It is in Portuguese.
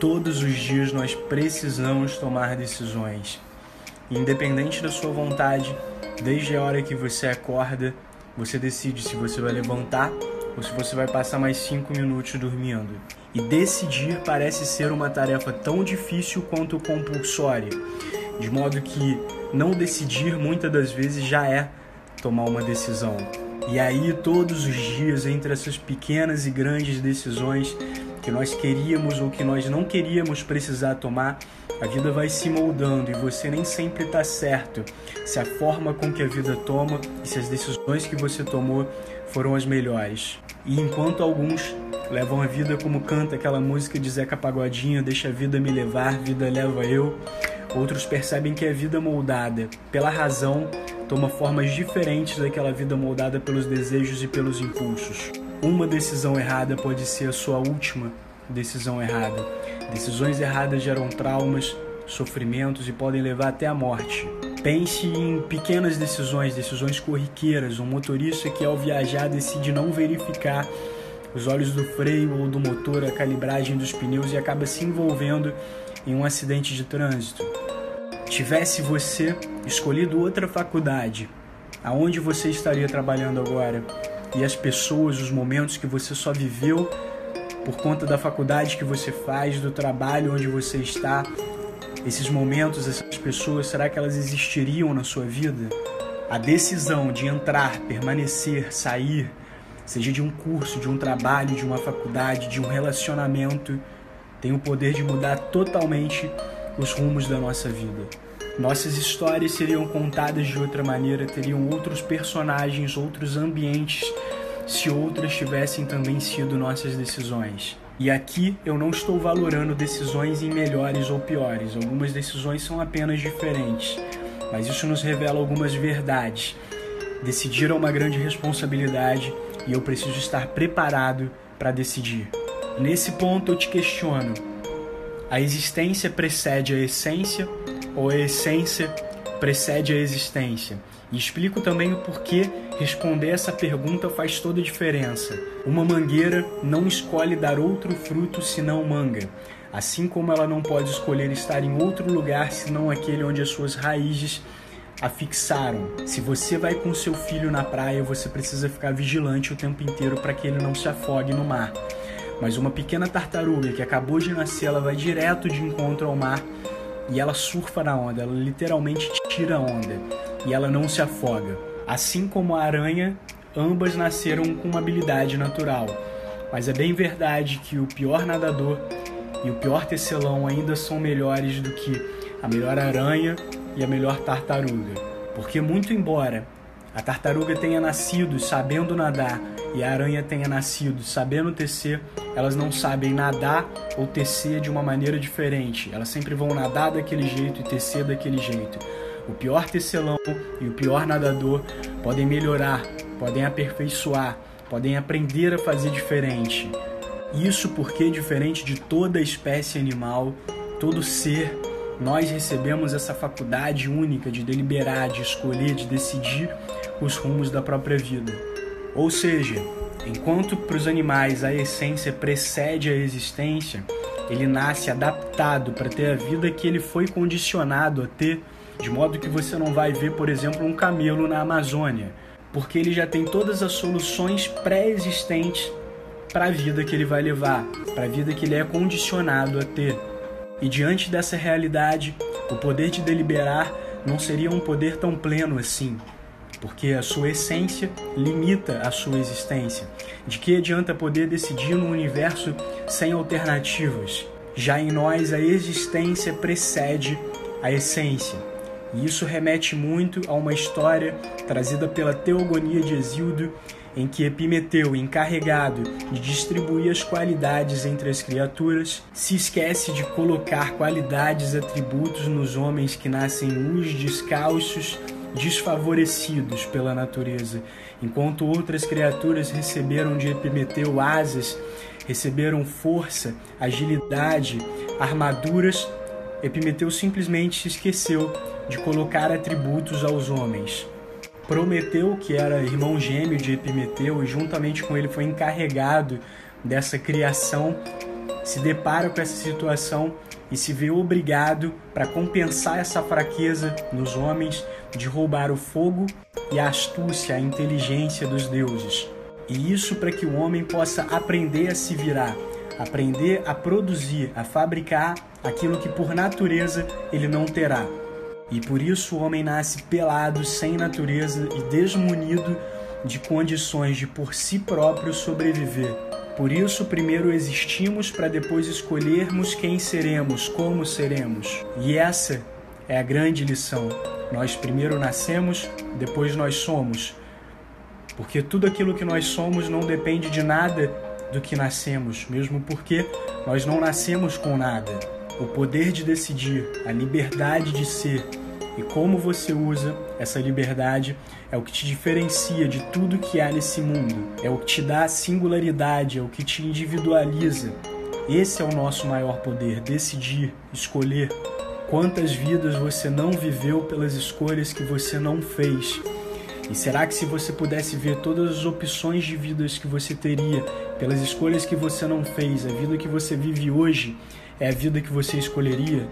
Todos os dias nós precisamos tomar decisões. Independente da sua vontade, desde a hora que você acorda, você decide se você vai levantar ou se você vai passar mais cinco minutos dormindo. E decidir parece ser uma tarefa tão difícil quanto compulsória, de modo que não decidir muitas das vezes já é tomar uma decisão. E aí, todos os dias, entre essas pequenas e grandes decisões, que nós queríamos ou que nós não queríamos precisar tomar, a vida vai se moldando e você nem sempre está certo se a forma com que a vida toma e se as decisões que você tomou foram as melhores. E enquanto alguns levam a vida como canta aquela música de Zeca Pagodinho, deixa a vida me levar, vida leva eu, outros percebem que a vida moldada pela razão toma formas diferentes daquela vida moldada pelos desejos e pelos impulsos. Uma decisão errada pode ser a sua última decisão errada. Decisões erradas geram traumas, sofrimentos e podem levar até a morte. Pense em pequenas decisões, decisões corriqueiras. Um motorista que ao viajar decide não verificar os olhos do freio ou do motor, a calibragem dos pneus e acaba se envolvendo em um acidente de trânsito. Tivesse você escolhido outra faculdade, aonde você estaria trabalhando agora? E as pessoas, os momentos que você só viveu por conta da faculdade que você faz, do trabalho onde você está, esses momentos, essas pessoas, será que elas existiriam na sua vida? A decisão de entrar, permanecer, sair, seja de um curso, de um trabalho, de uma faculdade, de um relacionamento, tem o poder de mudar totalmente os rumos da nossa vida. Nossas histórias seriam contadas de outra maneira, teriam outros personagens, outros ambientes, se outras tivessem também sido nossas decisões. E aqui eu não estou valorando decisões em melhores ou piores, algumas decisões são apenas diferentes, mas isso nos revela algumas verdades. Decidir é uma grande responsabilidade e eu preciso estar preparado para decidir. Nesse ponto eu te questiono: a existência precede a essência ou a essência precede a existência? E explico também o porquê responder essa pergunta faz toda a diferença. Uma mangueira não escolhe dar outro fruto senão manga, assim como ela não pode escolher estar em outro lugar senão aquele onde as suas raízes a fixaram. Se você vai com seu filho na praia, você precisa ficar vigilante o tempo inteiro para que ele não se afogue no mar. Mas uma pequena tartaruga que acabou de nascer, ela vai direto de encontro ao mar e ela surfa na onda, ela literalmente tira a onda e ela não se afoga. Assim como a aranha, ambas nasceram com uma habilidade natural. Mas é bem verdade que o pior nadador e o pior tecelão ainda são melhores do que a melhor aranha e a melhor tartaruga. Porque, muito embora a tartaruga tenha nascido sabendo nadar e a aranha tenha nascido sabendo tecer, elas não sabem nadar ou tecer de uma maneira diferente. Elas sempre vão nadar daquele jeito e tecer daquele jeito. O pior tecelão e o pior nadador podem melhorar, podem aperfeiçoar, podem aprender a fazer diferente. Isso porque, diferente de toda espécie animal, todo ser, nós recebemos essa faculdade única de deliberar, de escolher, de decidir os rumos da própria vida. Ou seja, enquanto para os animais a essência precede a existência, ele nasce adaptado para ter a vida que ele foi condicionado a ter, de modo que você não vai ver, por exemplo, um camelo na Amazônia, porque ele já tem todas as soluções pré-existentes para a vida que ele vai levar, para a vida que ele é condicionado a ter. E diante dessa realidade, o poder de deliberar não seria um poder tão pleno assim, porque a sua essência limita a sua existência. De que adianta poder decidir no universo sem alternativas? Já em nós, a existência precede a essência. E isso remete muito a uma história trazida pela Teogonia de Exildo, em que Epimeteu, encarregado de distribuir as qualidades entre as criaturas, se esquece de colocar qualidades atributos nos homens que nascem nus, descalços desfavorecidos pela natureza, enquanto outras criaturas receberam de Epimeteu asas, receberam força, agilidade, armaduras, Epimeteu simplesmente se esqueceu de colocar atributos aos homens. Prometeu, que era irmão gêmeo de Epimeteu e juntamente com ele foi encarregado dessa criação, se depara com essa situação e se vê obrigado, para compensar essa fraqueza nos homens, de roubar o fogo e a astúcia, a inteligência dos deuses. E isso para que o homem possa aprender a se virar, aprender a produzir, a fabricar aquilo que por natureza ele não terá. E por isso o homem nasce pelado, sem natureza e desmunido de condições de por si próprio sobreviver. Por isso, primeiro existimos para depois escolhermos quem seremos, como seremos. E essa é a grande lição. Nós primeiro nascemos, depois nós somos. Porque tudo aquilo que nós somos não depende de nada do que nascemos, mesmo porque nós não nascemos com nada. O poder de decidir, a liberdade de ser, e como você usa essa liberdade é o que te diferencia de tudo que há nesse mundo, é o que te dá singularidade, é o que te individualiza. Esse é o nosso maior poder: decidir, escolher. Quantas vidas você não viveu pelas escolhas que você não fez? E será que se você pudesse ver todas as opções de vidas que você teria pelas escolhas que você não fez, a vida que você vive hoje é a vida que você escolheria?